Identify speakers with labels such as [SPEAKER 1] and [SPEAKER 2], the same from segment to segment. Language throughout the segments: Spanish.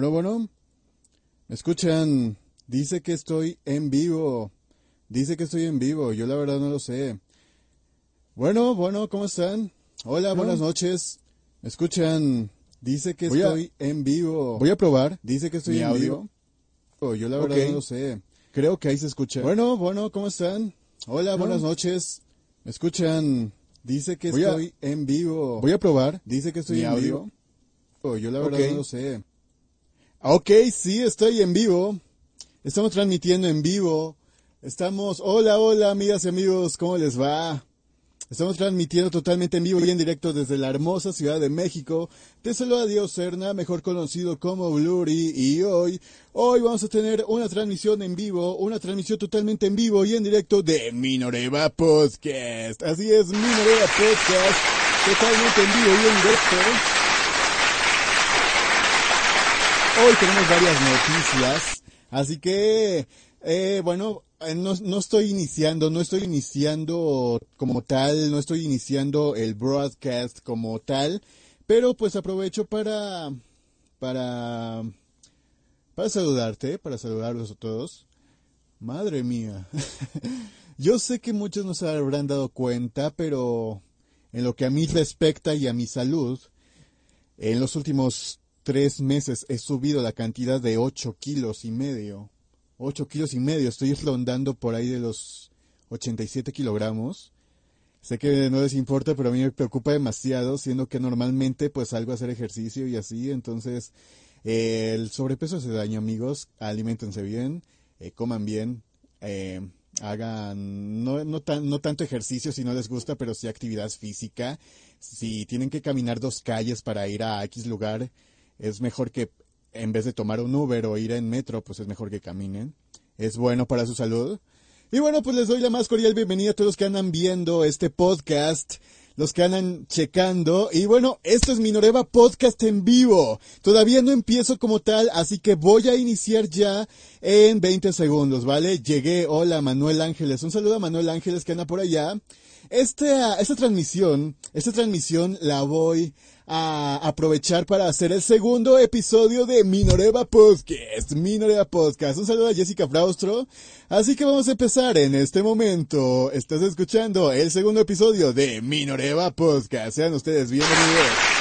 [SPEAKER 1] Bueno, bueno, ¿me escuchan? Dice que estoy en vivo. Dice que estoy en vivo. Yo la verdad no lo sé. Bueno, bueno, ¿cómo están? Hola, buenas noches. ¿Me escuchan? Dice que estoy en vivo. Voy a probar. Dice que estoy en vivo. Yo la verdad no lo sé. Creo que ahí se escucha. Bueno, bueno, ¿cómo están? Hola, buenas noches. ¿Me escuchan? Dice que estoy en vivo. Voy a probar. Dice que estoy en vivo. Yo la verdad no lo sé. Ok, sí, estoy en vivo. Estamos transmitiendo en vivo. Estamos, hola, hola, amigas y amigos, ¿cómo les va? Estamos transmitiendo totalmente en vivo y en directo desde la hermosa Ciudad de México. Te saluda Dios Serna, mejor conocido como Blurry, y hoy, hoy vamos a tener una transmisión en vivo, una transmisión totalmente en vivo y en directo de Minoreva Podcast. Así es, Minoreva Podcast, totalmente en vivo y en directo. Hoy tenemos varias noticias, así que, eh, bueno, eh, no, no, estoy iniciando, no estoy iniciando como tal, no estoy iniciando el broadcast como tal, pero pues aprovecho para, para, para saludarte, para saludarlos a todos. Madre mía. Yo sé que muchos no se habrán dado cuenta, pero en lo que a mí respecta y a mi salud, en los últimos tres meses he subido la cantidad de ocho kilos y medio. Ocho kilos y medio. Estoy rondando por ahí de los 87 kilogramos. Sé que no les importa, pero a mí me preocupa demasiado, siendo que normalmente pues salgo a hacer ejercicio y así. Entonces, eh, el sobrepeso hace daño, amigos. Aliméntense bien, eh, coman bien, eh, hagan no, no, no tanto ejercicio si no les gusta, pero sí actividad física. Si tienen que caminar dos calles para ir a X lugar, es mejor que en vez de tomar un Uber o ir en metro, pues es mejor que caminen. Es bueno para su salud. Y bueno, pues les doy la más cordial bienvenida a todos los que andan viendo este podcast, los que andan checando. Y bueno, esto es Minoreva Podcast en vivo. Todavía no empiezo como tal, así que voy a iniciar ya en 20 segundos, ¿vale? Llegué, hola Manuel Ángeles. Un saludo a Manuel Ángeles que anda por allá. Esta, esta transmisión, esta transmisión la voy a aprovechar para hacer el segundo episodio de Minoreva Podcast. Minoreva Podcast. Un saludo a Jessica Fraustro. Así que vamos a empezar en este momento. Estás escuchando el segundo episodio de Minoreva Podcast. Sean ustedes bienvenidos.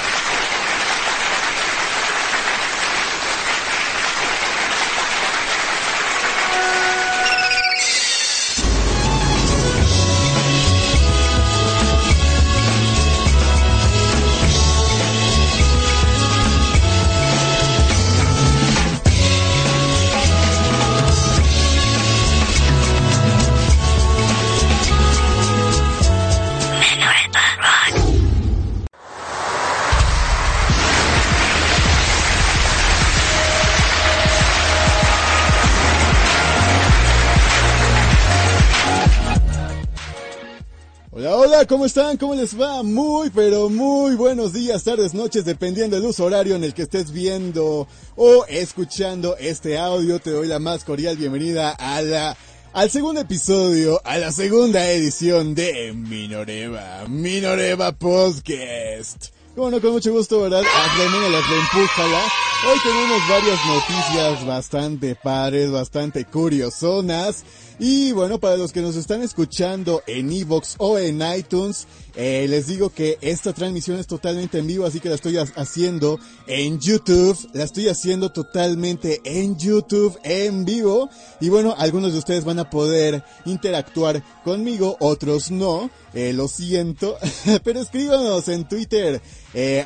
[SPEAKER 1] ¿Cómo están? ¿Cómo les va? Muy, pero muy buenos días, tardes, noches, dependiendo del uso horario en el que estés viendo o escuchando este audio. Te doy la más cordial bienvenida a la, al segundo episodio, a la segunda edición de Minoreva, Minoreva Podcast. Bueno, con mucho gusto, ¿verdad? Aclamé la empújala. Hoy tenemos varias noticias bastante pares, bastante curiosonas. Y bueno, para los que nos están escuchando en Evox o en iTunes, eh, les digo que esta transmisión es totalmente en vivo, así que la estoy haciendo en YouTube. La estoy haciendo totalmente en YouTube, en vivo. Y bueno, algunos de ustedes van a poder interactuar conmigo, otros no. Eh, lo siento. Pero escríbanos en Twitter. Eh.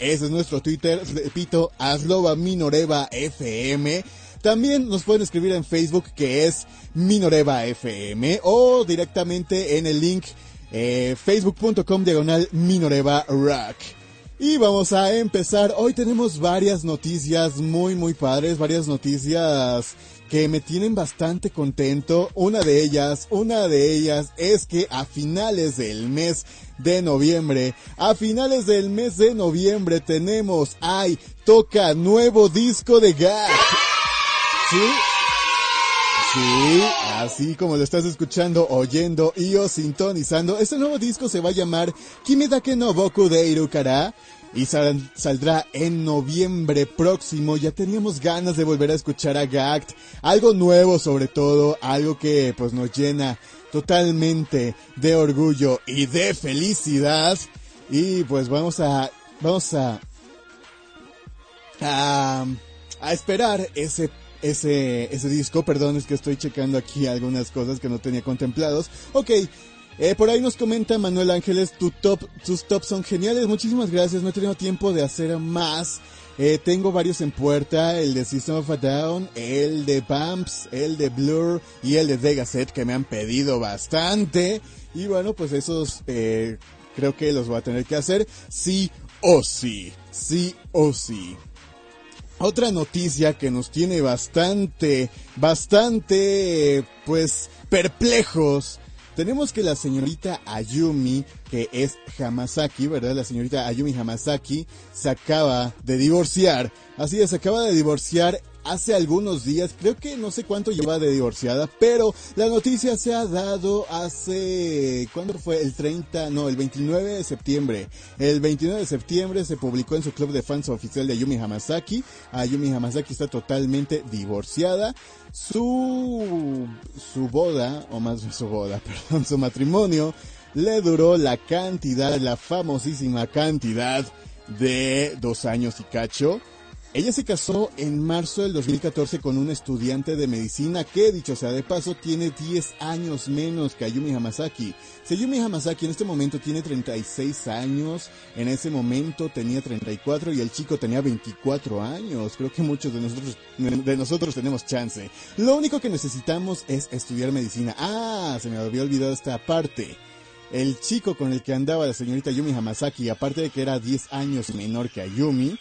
[SPEAKER 1] Ese es nuestro Twitter. Repito, arroba Minoreva FM. También nos pueden escribir en Facebook que es Minoreva FM o directamente en el link eh, facebook.com diagonal Minoreva Rock. Y vamos a empezar. Hoy tenemos varias noticias muy, muy padres, varias noticias que me tienen bastante contento. Una de ellas, una de ellas es que a finales del mes de noviembre, a finales del mes de noviembre tenemos, ay, toca nuevo disco de Gak. ¿Sí? Sí, así como lo estás escuchando, oyendo y o sintonizando, este nuevo disco se va a llamar Kimedake no Boku de Irukara y saldrá en noviembre próximo. Ya teníamos ganas de volver a escuchar a Gact, algo nuevo sobre todo, algo que pues nos llena totalmente de orgullo y de felicidad. Y pues vamos a vamos a a, a esperar ese ese, ese disco. Perdón, es que estoy checando aquí algunas cosas que no tenía contemplados. Ok, eh, por ahí nos comenta Manuel Ángeles, tu top, tus tops son geniales. Muchísimas gracias, no he tenido tiempo de hacer más. Eh, tengo varios en puerta, el de System of a Down, el de Bumps, el de Blur y el de Vegaset que me han pedido bastante. Y bueno, pues esos eh, creo que los voy a tener que hacer sí o sí, sí o sí. Otra noticia que nos tiene bastante, bastante, pues, perplejos. Tenemos que la señorita Ayumi, que es Hamasaki, ¿verdad? La señorita Ayumi Hamasaki se acaba de divorciar. Así es, se acaba de divorciar hace algunos días, creo que no sé cuánto lleva de divorciada, pero la noticia se ha dado hace, ¿cuándo fue? El 30, no, el 29 de septiembre. El 29 de septiembre se publicó en su club de fans oficial de Yumi Hamasaki. Ayumi Hamasaki está totalmente divorciada. Su, su boda, o más su boda, perdón, su matrimonio, le duró la cantidad, la famosísima cantidad de dos años y cacho. Ella se casó en marzo del 2014 con un estudiante de medicina que, dicho sea de paso, tiene 10 años menos que Ayumi Hamasaki. Ayumi Hamasaki en este momento tiene 36 años, en ese momento tenía 34 y el chico tenía 24 años. Creo que muchos de nosotros, de nosotros tenemos chance. Lo único que necesitamos es estudiar medicina. Ah, se me había olvidado esta parte. El chico con el que andaba la señorita Ayumi Hamasaki, aparte de que era 10 años menor que Ayumi,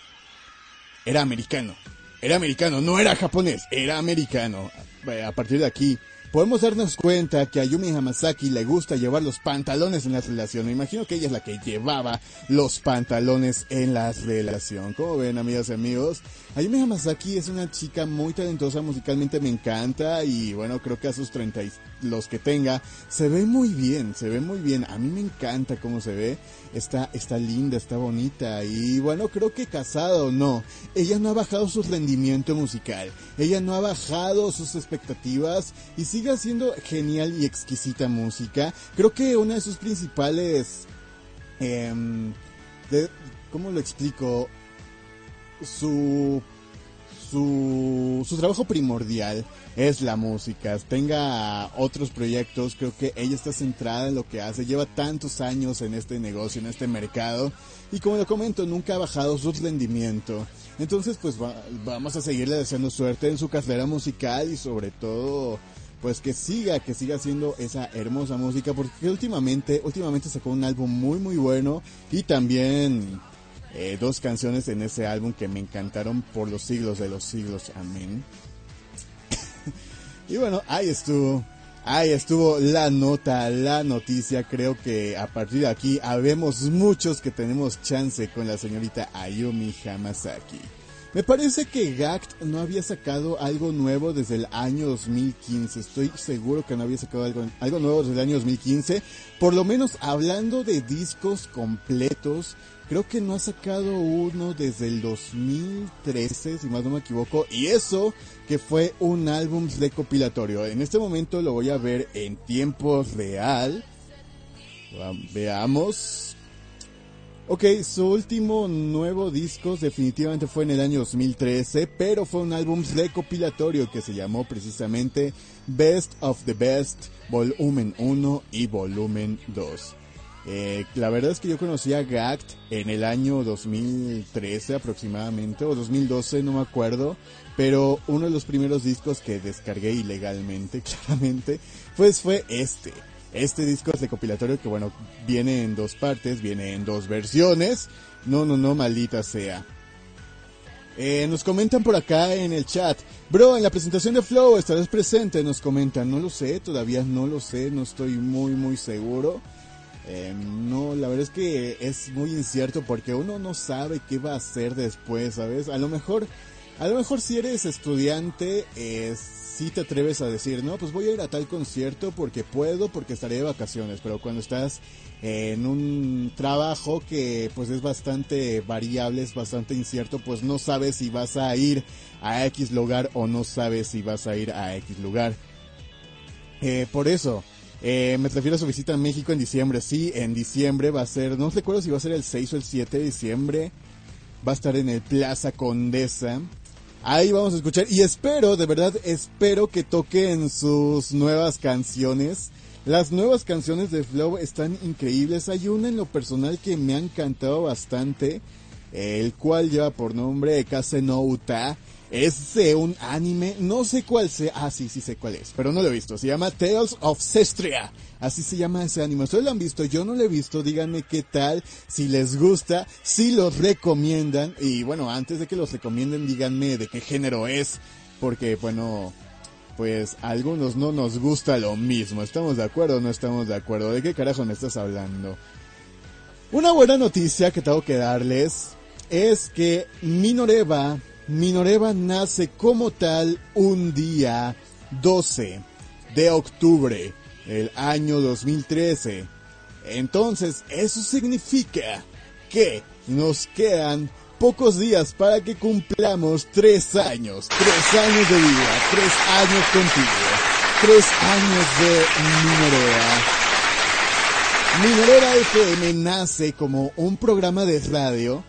[SPEAKER 1] era americano. Era americano, no era japonés, era americano. A partir de aquí, podemos darnos cuenta que a Yumi Hamasaki le gusta llevar los pantalones en la relación. Me imagino que ella es la que llevaba los pantalones en la relación. Como ven, amigas y amigos, Ayumi Hamasaki es una chica muy talentosa musicalmente, me encanta y bueno, creo que a sus 30 los que tenga, se ve muy bien, se ve muy bien. A mí me encanta cómo se ve. Está, está linda, está bonita. Y bueno, creo que casada o no, ella no ha bajado su rendimiento musical. Ella no ha bajado sus expectativas y sigue haciendo genial y exquisita música. Creo que una de sus principales... Em, ¿Cómo lo explico? Su su, su trabajo primordial es la música. Tenga otros proyectos, creo que ella está centrada en lo que hace. Lleva tantos años en este negocio, en este mercado. Y como lo comento, nunca ha bajado su rendimiento. Entonces, pues vamos a seguirle deseando suerte en su carrera musical y sobre todo, pues que siga, que siga haciendo esa hermosa música. Porque últimamente, últimamente sacó un álbum muy, muy bueno. Y también eh, dos canciones en ese álbum que me encantaron por los siglos de los siglos. Amén. y bueno, ahí estuvo. Ahí estuvo la nota, la noticia. Creo que a partir de aquí habemos muchos que tenemos chance con la señorita Ayumi Hamasaki. Me parece que Gact no había sacado algo nuevo desde el año 2015. Estoy seguro que no había sacado algo, nuevo desde el año 2015. Por lo menos hablando de discos completos, Creo que no ha sacado uno desde el 2013, si más no me equivoco. Y eso que fue un álbum recopilatorio. En este momento lo voy a ver en tiempo real. Veamos. Ok, su último nuevo disco definitivamente fue en el año 2013, pero fue un álbum recopilatorio que se llamó precisamente Best of the Best, volumen 1 y volumen 2. Eh, la verdad es que yo conocí a Gact en el año 2013 aproximadamente, o 2012, no me acuerdo, pero uno de los primeros discos que descargué ilegalmente, claramente, pues fue este. Este disco es de compilatorio que bueno, viene en dos partes, viene en dos versiones, No, no, no, maldita sea. Eh, nos comentan por acá en el chat. Bro, en la presentación de Flow estarás presente, nos comentan. No lo sé, todavía no lo sé, no estoy muy, muy seguro. Eh, no, la verdad es que es muy incierto porque uno no sabe qué va a hacer después, ¿sabes? A lo mejor, a lo mejor si eres estudiante, eh, si te atreves a decir, no, pues voy a ir a tal concierto porque puedo, porque estaré de vacaciones, pero cuando estás en un trabajo que pues es bastante variable, es bastante incierto, pues no sabes si vas a ir a X lugar o no sabes si vas a ir a X lugar. Eh, por eso, eh, me refiero a su visita a México en diciembre. Sí, en diciembre va a ser, no recuerdo si va a ser el 6 o el 7 de diciembre. Va a estar en el Plaza Condesa. Ahí vamos a escuchar y espero, de verdad, espero que toquen sus nuevas canciones. Las nuevas canciones de Flow están increíbles. Hay una en lo personal que me ha encantado bastante, el cual lleva por nombre Kase no Uta. Es de un anime, no sé cuál sea, ah sí, sí sé cuál es, pero no lo he visto. Se llama Tales of Cestria. Así se llama ese anime. Ustedes lo han visto, yo no lo he visto. Díganme qué tal, si les gusta, si los recomiendan. Y bueno, antes de que los recomienden, díganme de qué género es. Porque bueno, pues a algunos no nos gusta lo mismo. ¿Estamos de acuerdo o no estamos de acuerdo? ¿De qué carajo me estás hablando? Una buena noticia que tengo que darles es que Minoreva Minoreva nace como tal un día 12 de octubre del año 2013. Entonces, eso significa que nos quedan pocos días para que cumplamos tres años, tres años de vida, tres años contigo, tres años de Minoreva. Minoreva FM nace como un programa de radio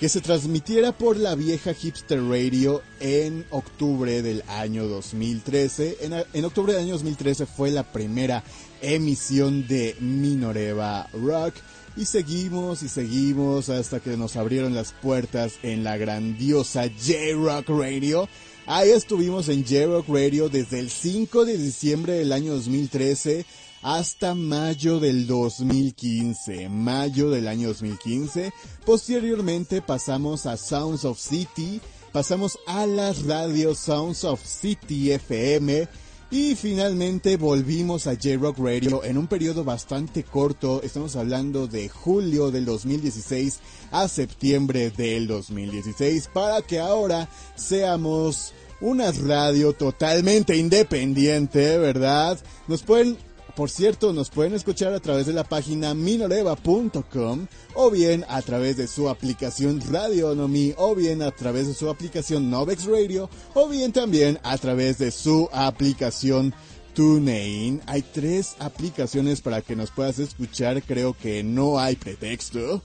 [SPEAKER 1] que se transmitiera por la vieja Hipster Radio en octubre del año 2013. En, octubre del año 2013 fue la primera emisión de Minoreva Rock. Y seguimos y seguimos hasta que nos abrieron las puertas en la grandiosa J-Rock Radio. Ahí estuvimos en J-Rock Radio desde el 5 de diciembre del año 2013 hasta mayo del 2015, mayo del año 2015. Posteriormente pasamos a Sounds of City, pasamos a las radios Sounds of City FM y finalmente volvimos a J-Rock Radio en un periodo bastante corto, estamos hablando de julio del 2016 a septiembre del 2016, para que ahora seamos una radio totalmente independiente, ¿verdad? Nos pueden por cierto, nos pueden escuchar a través de la página minoreva.com o bien a través de su aplicación Radionomy o bien a través de su aplicación Novex Radio o bien también a través de su aplicación TuneIn. Hay tres aplicaciones para que nos puedas escuchar, creo que no hay pretexto.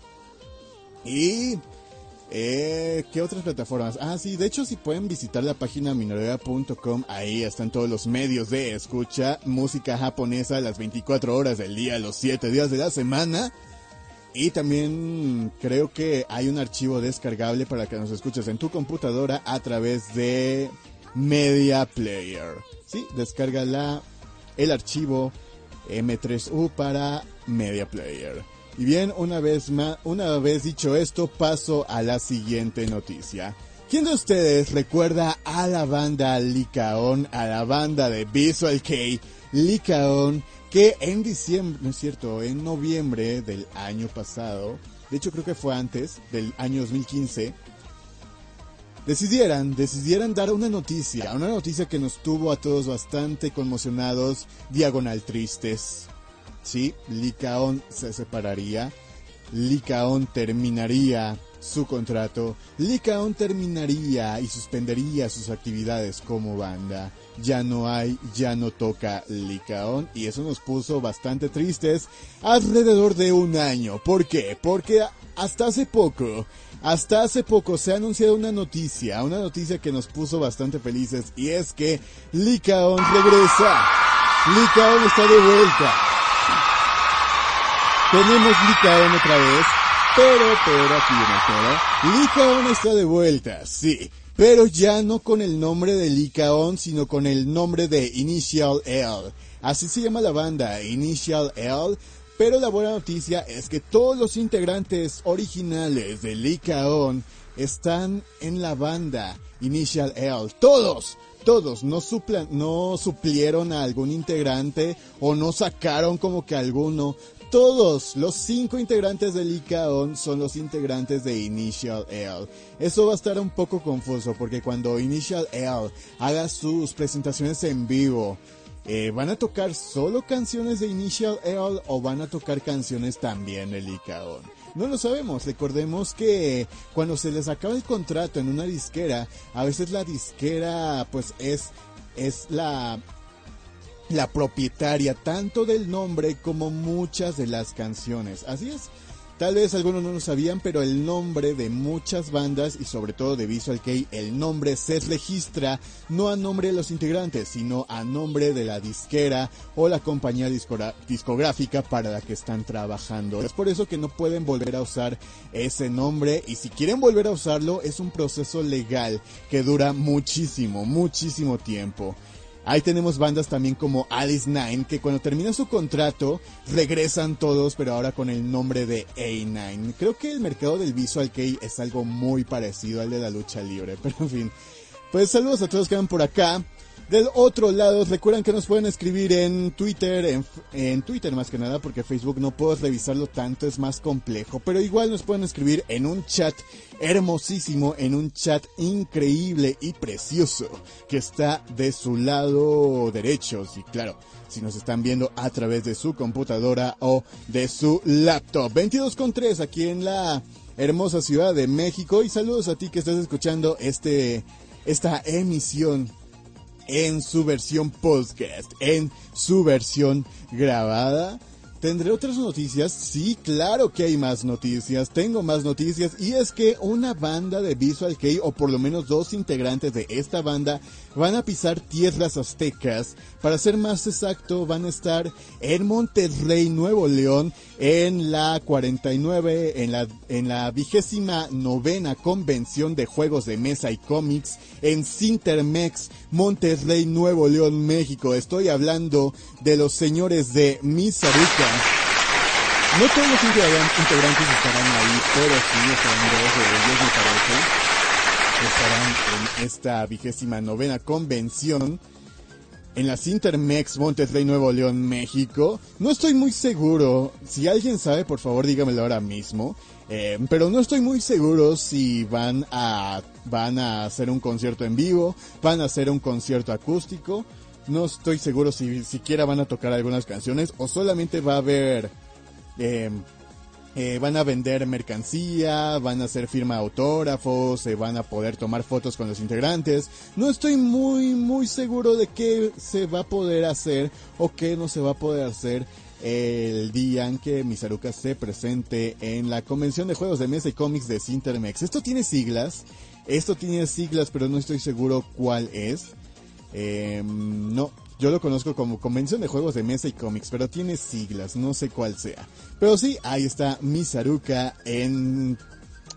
[SPEAKER 1] Y eh, ¿Qué otras plataformas? Ah, sí, de hecho si pueden visitar la página minorea.com, ahí están todos los medios de escucha, música japonesa las 24 horas del día, los 7 días de la semana. Y también creo que hay un archivo descargable para que nos escuches en tu computadora a través de Media Player. Sí, descarga el archivo M3U para Media Player. Y bien, una vez más, una vez dicho esto, paso a la siguiente noticia. ¿Quién de ustedes recuerda a la banda Licaón, a la banda de Visual K, Licaón, que en diciembre, no es cierto, en noviembre del año pasado, de hecho creo que fue antes, del año 2015, decidieran, decidieran dar una noticia, una noticia que nos tuvo a todos bastante conmocionados, diagonal tristes, ¿sí? Licaón se separaría, Licaón terminaría su contrato, Licaón terminaría y suspendería sus actividades como banda. Ya no hay, ya no toca Licaón y eso nos puso bastante tristes alrededor de un año. ¿Por qué? Porque hasta hace poco, hasta hace poco se ha anunciado una noticia, una noticia que nos puso bastante felices y es que Licaón regresa. Licaón está de vuelta. Tenemos Licaón otra vez. Pero, pero, aquí viene el pero. Licaón está de vuelta, sí. Pero ya no con el nombre de Licaón, sino con el nombre de Initial L. Así se llama la banda, Initial L. Pero la buena noticia es que todos los integrantes originales de Likaon están en la banda Initial L. Todos, todos, no, suplan, no suplieron a algún integrante o no sacaron como que alguno. Todos los cinco integrantes de Likaon son los integrantes de Initial L. Eso va a estar un poco confuso porque cuando Initial L haga sus presentaciones en vivo, eh, ¿van a tocar solo canciones de Initial L o van a tocar canciones también de Likaon? No lo sabemos. Recordemos que cuando se les acaba el contrato en una disquera, a veces la disquera pues es, es la, la propietaria tanto del nombre como muchas de las canciones. Así es. Tal vez algunos no lo sabían, pero el nombre de muchas bandas y sobre todo de Visual Kei, el nombre se registra no a nombre de los integrantes, sino a nombre de la disquera o la compañía discográfica para la que están trabajando. Es por eso que no pueden volver a usar ese nombre y si quieren volver a usarlo es un proceso legal que dura muchísimo, muchísimo tiempo. Ahí tenemos bandas también como Alice Nine, que cuando termina su contrato regresan todos, pero ahora con el nombre de A9. Creo que el mercado del Visual Kei es algo muy parecido al de la lucha libre, pero en fin. Pues saludos a todos que van por acá. Del otro lado, recuerden que nos pueden escribir en Twitter, en, Twitter más que nada, porque Facebook no puedo revisarlo tanto, es más complejo. Pero igual nos pueden escribir en un chat hermosísimo, en un chat increíble y precioso que está de su lado derecho. Y claro, si nos están viendo a través de su computadora o de su laptop. 22 con 3 aquí en la hermosa ciudad de México. Y saludos a ti que estás escuchando este, esta emisión en su versión podcast, en su versión grabada. ¿Tendré otras noticias? Sí, claro que hay más noticias. Tengo más noticias y es que una banda de Visual Kei, o por lo menos dos integrantes de esta banda, van a pisar tierras aztecas. Para ser más exacto, van a estar en Monterrey, Nuevo León, en la 49, en la, en la vigésima novena convención de juegos de mesa y cómics en Cintermex, Monterrey, Nuevo León, México. Estoy hablando de los señores de Misaruca. No todos los integrantes estarán ahí, pero sí estarán de ellos, me parece estarán en esta vigésima novena convención en las Intermex Monterrey Nuevo León, México. No estoy muy seguro, si alguien sabe, por favor dígamelo ahora mismo. Eh, pero no estoy muy seguro si van a, van a hacer un concierto en vivo, van a hacer un concierto acústico. No estoy seguro si siquiera van a tocar algunas canciones o solamente va a haber eh, eh, van a vender mercancía, van a hacer firma autógrafos, se van a poder tomar fotos con los integrantes. No estoy muy, muy seguro de qué se va a poder hacer o qué no se va a poder hacer el día en que Misaruka se presente en la convención de juegos de mesa y cómics de Cintermex. Esto tiene siglas, esto tiene siglas, pero no estoy seguro cuál es. Eh, no, yo lo conozco como Convención de Juegos de Mesa y Cómics, pero tiene siglas, no sé cuál sea. Pero sí, ahí está Misaruka en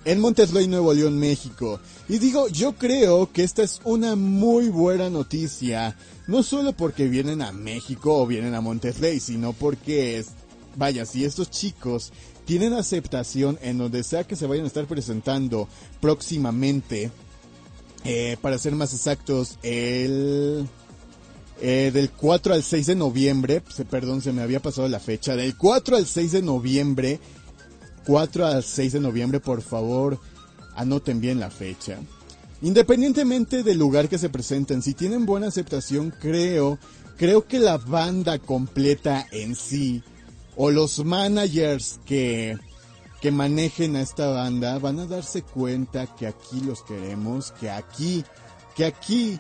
[SPEAKER 1] en Monterrey, Nuevo León, México. Y digo, yo creo que esta es una muy buena noticia, no solo porque vienen a México o vienen a Monterrey, sino porque, es, vaya, si estos chicos tienen aceptación en donde sea que se vayan a estar presentando próximamente, eh, para ser más exactos, el eh, del 4 al 6 de noviembre, perdón, se me había pasado la fecha, del 4 al 6 de noviembre, 4 al 6 de noviembre, por favor, anoten bien la fecha. Independientemente del lugar que se presenten, si tienen buena aceptación, creo, creo que la banda completa en sí, o los managers que, que manejen a esta banda, van a darse cuenta que aquí los queremos, que aquí, que aquí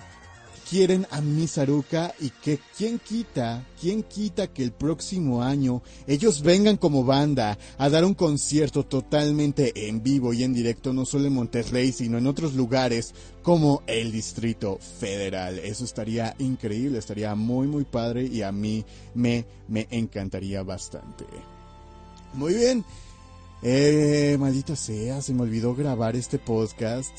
[SPEAKER 1] quieren a Misaruka y que quién quita, quién quita que el próximo año ellos vengan como banda a dar un concierto totalmente en vivo y en directo, no solo en Monterrey, sino en otros lugares como el Distrito Federal. Eso estaría increíble, estaría muy muy padre y a mí me, me encantaría bastante. Muy bien. Eh, maldita sea, se me olvidó grabar este podcast.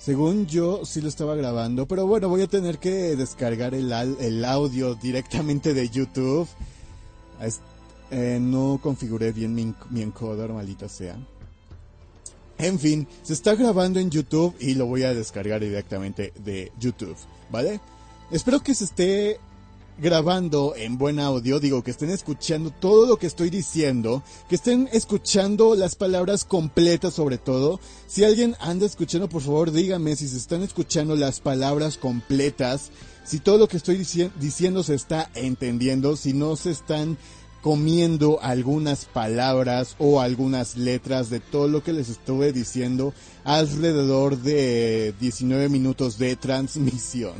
[SPEAKER 1] Según yo, sí lo estaba grabando, pero bueno, voy a tener que descargar el, el audio directamente de YouTube. Eh, no configuré bien mi, mi encoder, maldita sea. En fin, se está grabando en YouTube y lo voy a descargar directamente de YouTube, ¿vale? Espero que se esté grabando en buen audio, digo que estén escuchando todo lo que estoy diciendo, que estén escuchando las palabras completas sobre todo. Si alguien anda escuchando, por favor dígame si se están escuchando las palabras completas, si todo lo que estoy diciendo se está entendiendo, si no se están comiendo algunas palabras o algunas letras de todo lo que les estuve diciendo alrededor de 19 minutos de transmisión.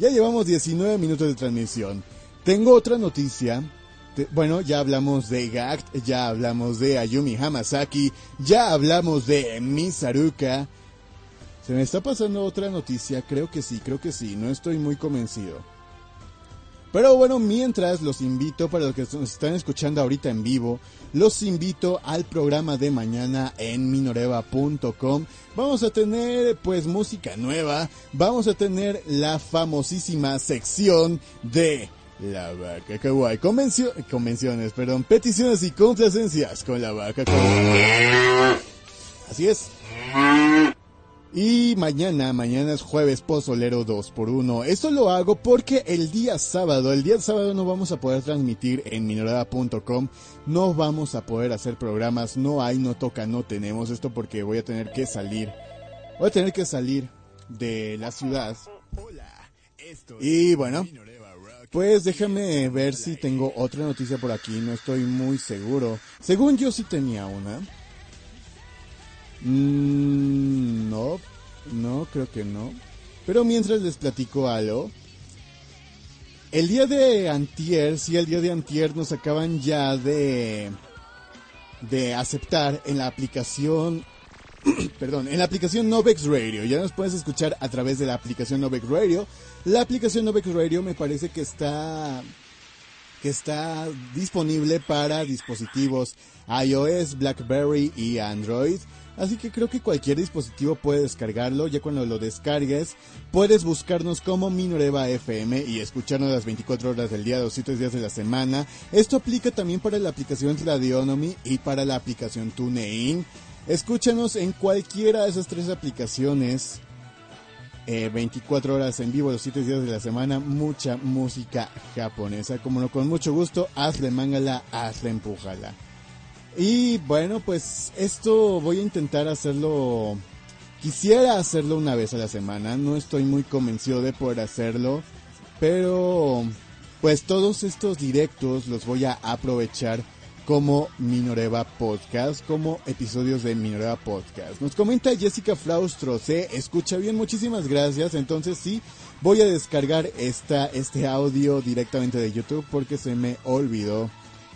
[SPEAKER 1] Ya llevamos 19 minutos de transmisión. Tengo otra noticia. Bueno, ya hablamos de Gact, ya hablamos de Ayumi Hamasaki, ya hablamos de Misaruka. ¿Se me está pasando otra noticia? Creo que sí, creo que sí, no estoy muy convencido. Pero bueno, mientras los invito, para los que nos están escuchando ahorita en vivo, los invito al programa de mañana en minoreva.com. Vamos a tener pues música nueva, vamos a tener la famosísima sección de la vaca kawaii. convenciones, perdón, peticiones y complacencias con la vaca kawaii. Así es. Y mañana, mañana es jueves pozolero 2 por 1 Esto lo hago porque el día sábado, el día sábado no vamos a poder transmitir en minorada.com, no vamos a poder hacer programas, no hay, no toca, no tenemos. Esto porque voy a tener que salir, voy a tener que salir de la ciudad. Y bueno, pues déjame ver si tengo otra noticia por aquí, no estoy muy seguro. Según yo sí tenía una. Mm, no, no, creo que no. Pero mientras les platico algo. El día de antier, sí, el día de antier nos acaban ya de de aceptar en la aplicación perdón, en la aplicación Novex Radio. Ya nos puedes escuchar a través de la aplicación Novex Radio. La aplicación Novex Radio me parece que está que está disponible para dispositivos iOS, BlackBerry y Android. Así que creo que cualquier dispositivo puede descargarlo. Ya cuando lo descargues, puedes buscarnos como Minoreva FM y escucharnos las 24 horas del día, 200 días de la semana. Esto aplica también para la aplicación Radionomy y para la aplicación TuneIn. Escúchanos en cualquiera de esas tres aplicaciones. 24 eh, horas en vivo, los 7 días de la semana, mucha música japonesa. Como no, con mucho gusto, hazle mangala, hazle empújala. Y bueno, pues esto voy a intentar hacerlo. Quisiera hacerlo una vez a la semana. No estoy muy convencido de poder hacerlo. Pero pues todos estos directos los voy a aprovechar como Minoreva Podcast, como episodios de Minoreva Podcast. Nos comenta Jessica Flaustro, se escucha bien, muchísimas gracias. Entonces sí, voy a descargar esta, este audio directamente de YouTube porque se me olvidó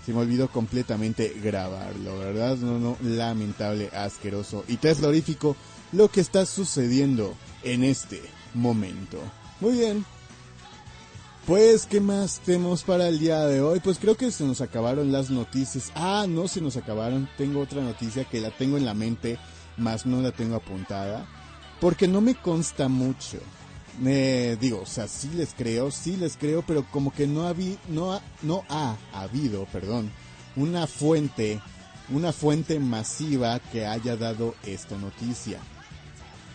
[SPEAKER 1] se me olvidó completamente grabarlo, ¿verdad? No, no, lamentable, asqueroso y teslorífico lo que está sucediendo en este momento. Muy bien. Pues, ¿qué más tenemos para el día de hoy? Pues creo que se nos acabaron las noticias. Ah, no se nos acabaron. Tengo otra noticia que la tengo en la mente, más no la tengo apuntada. Porque no me consta mucho. Me digo, o sea, sí les creo, sí les creo, pero como que no, no, ha, no ha habido, perdón, una fuente, una fuente masiva que haya dado esta noticia.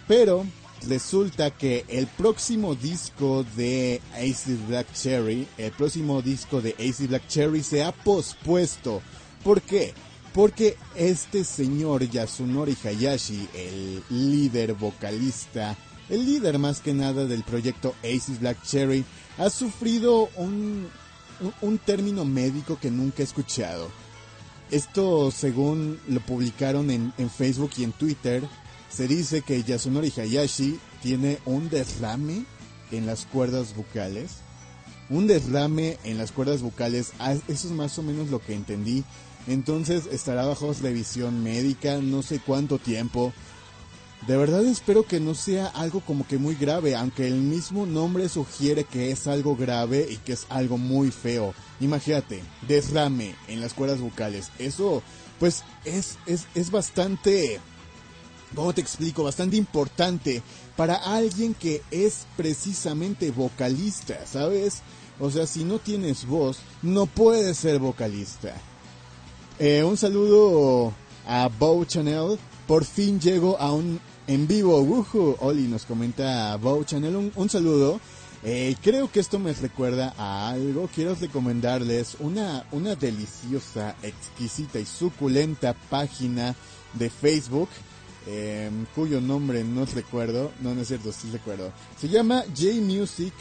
[SPEAKER 1] Pero resulta que el próximo disco de Ace Black Cherry, el próximo disco de Ace Black Cherry se ha pospuesto. ¿Por qué? Porque este señor Yasunori Hayashi, el líder vocalista el líder más que nada del proyecto Aces Black Cherry, ha sufrido un, término médico que nunca he escuchado. Esto, según lo publicaron en, Facebook y en Twitter, se dice que Yasunori Hayashi tiene un derrame en las cuerdas vocales. Un derrame en las cuerdas vocales, ah, eso es más o menos lo que entendí. Entonces estará bajo revisión médica, no sé cuánto tiempo. De verdad espero que no sea algo como que muy grave, aunque el mismo nombre sugiere que es algo grave y que es algo muy feo. Imagínate, derrame en las cuerdas vocales. Eso, pues, es, es, es bastante, ¿cómo te explico? Bastante importante para alguien que es precisamente vocalista, ¿sabes? O sea, si no tienes voz, no puedes ser vocalista. Eh, un saludo a Bow Channel. Por fin llego a un en vivo. Woohoo. Oli nos comenta Bow Channel. Un, saludo. Eh, creo que esto me recuerda a algo. Quiero recomendarles una, una deliciosa, exquisita y suculenta página de Facebook. eh, cuyo nombre no recuerdo. No, no es cierto, sí recuerdo. Se llama J Music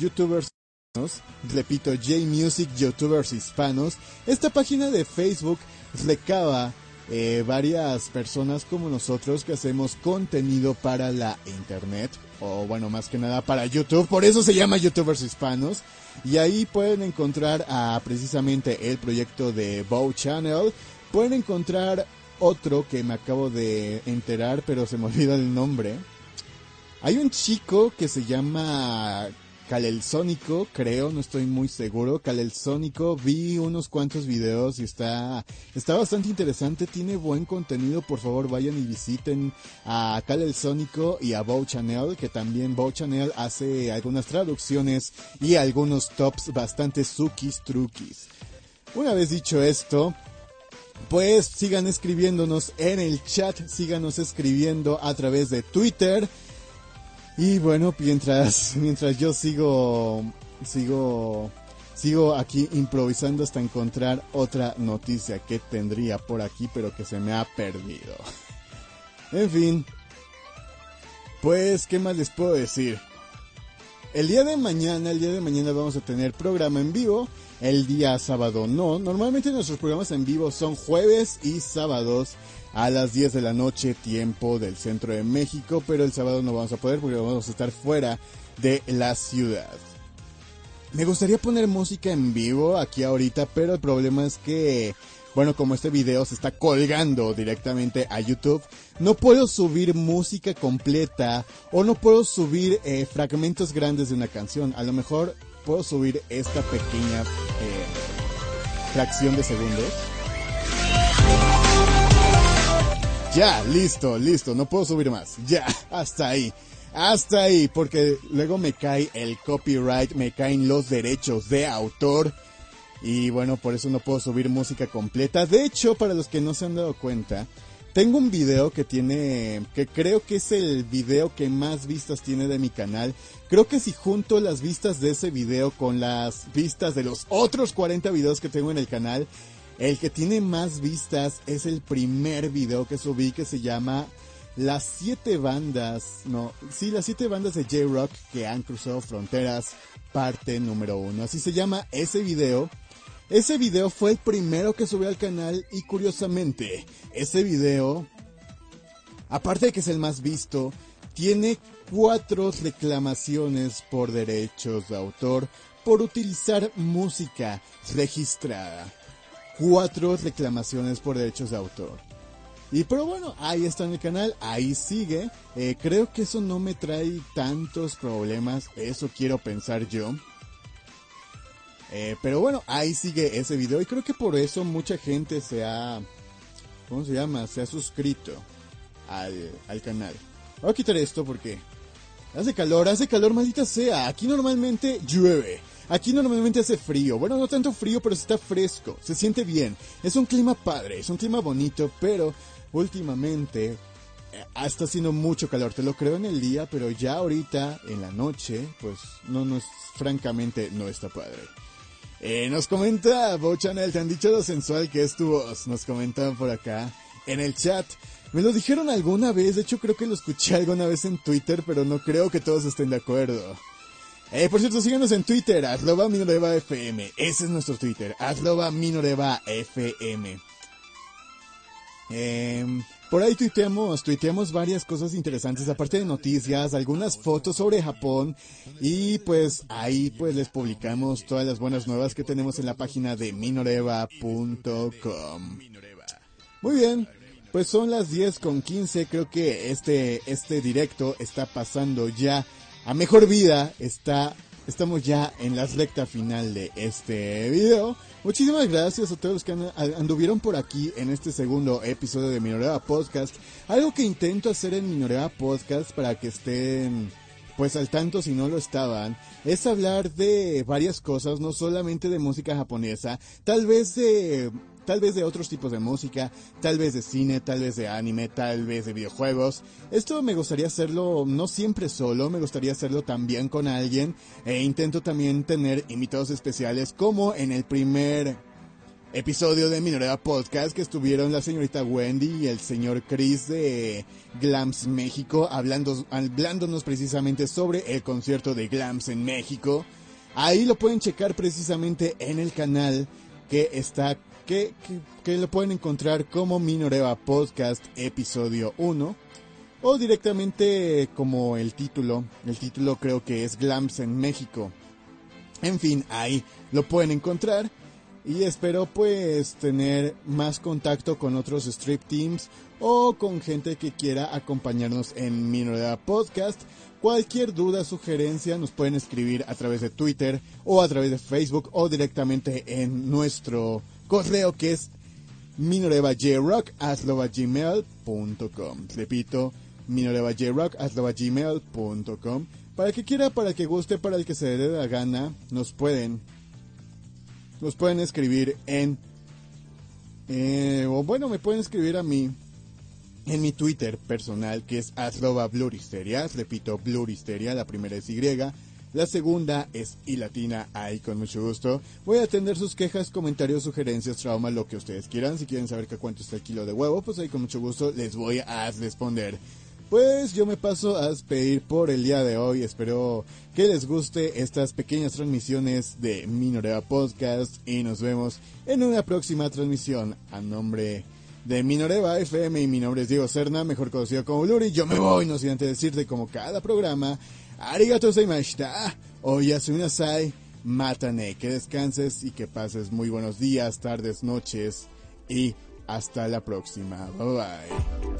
[SPEAKER 1] YouTubers Hispanos. Repito, J Music YouTubers Hispanos. Esta página de Facebook recaba eh, varias personas como nosotros que hacemos contenido para la internet o bueno más que nada para YouTube por eso se llama youtubers hispanos y ahí pueden encontrar a precisamente el proyecto de Bow Channel. Pueden encontrar otro que me acabo de enterar pero se me olvida el nombre. Hay un chico que se llama Kalel Sónico, creo, no estoy muy seguro. Kalel Sónico, vi unos cuantos videos y está, está bastante interesante, tiene buen contenido. Por favor, vayan y visiten a Kalel Sónico y a Bow Channel, que también Bow Channel hace algunas traducciones y algunos tops bastante sukis truquis. Una vez dicho esto, pues sigan escribiéndonos en el chat, síganos escribiendo a través de Twitter. Y bueno, mientras, mientras yo sigo, sigo, sigo aquí improvisando hasta encontrar otra noticia que tendría por aquí, pero que se me ha perdido. En fin, pues, ¿qué más les puedo decir? El día de mañana, el día de mañana vamos a tener programa en vivo. El día sábado no. Normalmente nuestros programas en vivo son jueves y sábados a las 10 de la noche, tiempo del centro de México. Pero el sábado no vamos a poder porque vamos a estar fuera de la ciudad. Me gustaría poner música en vivo aquí ahorita, pero el problema es que, bueno, como este video se está colgando directamente a YouTube, no puedo subir música completa o no puedo subir eh, fragmentos grandes de una canción. A lo mejor puedo subir esta pequeña eh, fracción de segundos. Ya, listo, listo, no puedo subir más. Ya, hasta ahí. Hasta ahí, porque luego me cae el copyright, me caen los derechos de autor. Y bueno, por eso no puedo subir música completa. De hecho, para los que no se han dado cuenta, tengo un video que tiene, que creo que es el video que más vistas tiene de mi canal. Creo que si junto las vistas de ese video con las vistas de los otros 40 videos que tengo en el canal, el que tiene más vistas es el primer video que subí que se llama Las siete bandas, no, sí, las siete bandas de J-Rock que han cruzado fronteras, parte número uno. Así se llama ese video. Ese video fue el primero que subí al canal y curiosamente, ese video, aparte de que es el más visto, tiene cuatro reclamaciones por derechos de autor por utilizar música registrada. Cuatro reclamaciones por derechos de autor. Y pero bueno, ahí está en el canal, ahí sigue. Eh, creo que eso no me trae tantos problemas, eso quiero pensar yo. Eh, pero bueno, ahí sigue ese video y creo que por eso mucha gente se ha... ¿Cómo se llama? Se ha suscrito al, al canal. Voy a quitar esto porque hace calor, hace calor, maldita sea. Aquí normalmente llueve. Aquí normalmente hace frío. Bueno, no tanto frío, pero está fresco. Se siente bien. Es un clima padre, es un clima bonito, pero últimamente eh, está haciendo mucho calor. Te lo creo en el día, pero ya ahorita, en la noche, pues no, no es, francamente, no está padre. Eh, nos comenta Bochanel, te han dicho lo sensual que es tu voz. Nos comentan por acá en el chat. Me lo dijeron alguna vez, de hecho creo que lo escuché alguna vez en Twitter, pero no creo que todos estén de acuerdo. Eh, por cierto, síganos en Twitter, arroba minoreva. Ese es nuestro Twitter, arroba minoreva FM. Eh, por ahí tuiteamos, tuiteamos varias cosas interesantes, aparte de noticias, algunas fotos sobre Japón y pues ahí pues les publicamos todas las buenas nuevas que tenemos en la página de minoreva.com. Muy bien, pues son las 10 con 15, creo que este, este directo está pasando ya a mejor vida, está, estamos ya en la recta final de este video. Muchísimas gracias a todos los que anduvieron por aquí en este segundo episodio de Minoreva Podcast. Algo que intento hacer en Minoreva Podcast para que estén pues al tanto si no lo estaban, es hablar de varias cosas, no solamente de música japonesa, tal vez de tal vez de otros tipos de música, tal vez de cine, tal vez de anime, tal vez de videojuegos. Esto me gustaría hacerlo no siempre solo, me gustaría hacerlo también con alguien e intento también tener invitados especiales como en el primer episodio de Minorea Podcast que estuvieron la señorita Wendy y el señor Chris de Glams México hablando, hablándonos precisamente sobre el concierto de Glams en México. Ahí lo pueden checar precisamente en el canal que está, que, lo pueden encontrar como Minoreva Podcast episodio 1 o directamente como el título, el título creo que es Glams en México. En fin, ahí lo pueden encontrar y espero pues tener más contacto con otros strip teams o con gente que quiera acompañarnos en Minorea Podcast. Cualquier duda, sugerencia nos pueden escribir a través de Twitter o a través de Facebook o directamente en nuestro correo que es minorevajrock.gmail.com Repito, minorevajrock.gmail.com Para que quiera, para que guste, para el que se dé la gana, nos pueden nos pueden escribir en... Eh, o bueno, me pueden escribir a mí en mi Twitter personal que es arroba bluristeria. Repito, bluristeria, la primera es Y. La segunda es y latina, ahí con mucho gusto. Voy a atender sus quejas, comentarios, sugerencias, traumas, lo que ustedes quieran. Si quieren saber que cuánto está el kilo de huevo, pues ahí con mucho gusto les voy a responder. Pues yo me paso a despedir por el día de hoy. Espero que les guste estas pequeñas transmisiones de Minoreva Podcast y nos vemos en una próxima transmisión. A nombre de Minoreva FM y mi nombre es Diego Serna, mejor conocido como Luri. Yo me voy, no sin antes decirte como cada programa. Arigato gozaimashita. Oyasuminasai. Matane. Que descanses y que pases muy buenos días, tardes, noches y hasta la próxima. Bye bye.